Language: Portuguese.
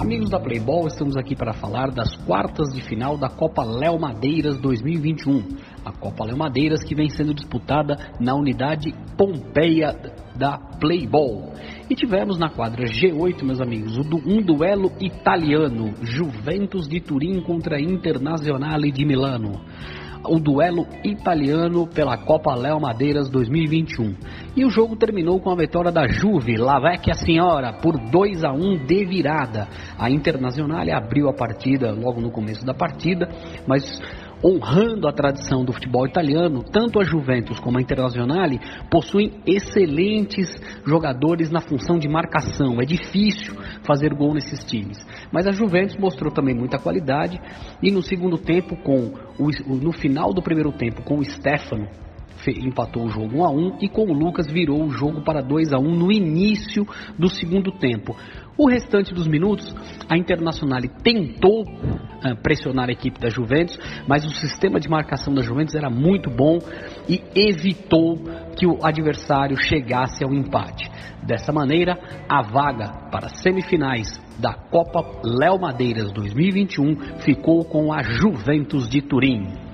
Amigos da Playball, estamos aqui para falar das quartas de final da Copa Léo Madeiras 2021. A Copa Léo Madeiras que vem sendo disputada na unidade Pompeia da Playball. E tivemos na quadra G8, meus amigos, um duelo italiano, Juventus de Turim contra Internazionale de Milano o duelo italiano pela Copa Léo Madeiras 2021. E o jogo terminou com a vitória da Juve, La Vecchia Senhora, por 2 a 1 de virada. A Internazionale abriu a partida logo no começo da partida, mas honrando a tradição do futebol italiano, tanto a Juventus como a Internazionale possuem excelentes jogadores na função de marcação. É difícil fazer gol nesses times. Mas a Juventus mostrou também muita qualidade e no segundo tempo, com o, no final do primeiro tempo, com o Stefano, empatou o jogo 1 a 1 e com o Lucas virou o jogo para 2 a 1 no início do segundo tempo. O restante dos minutos, a Internacional tentou pressionar a equipe da Juventus, mas o sistema de marcação da Juventus era muito bom e evitou que o adversário chegasse ao empate. Dessa maneira, a vaga para as semifinais da Copa Léo Madeiras 2021 ficou com a Juventus de Turim.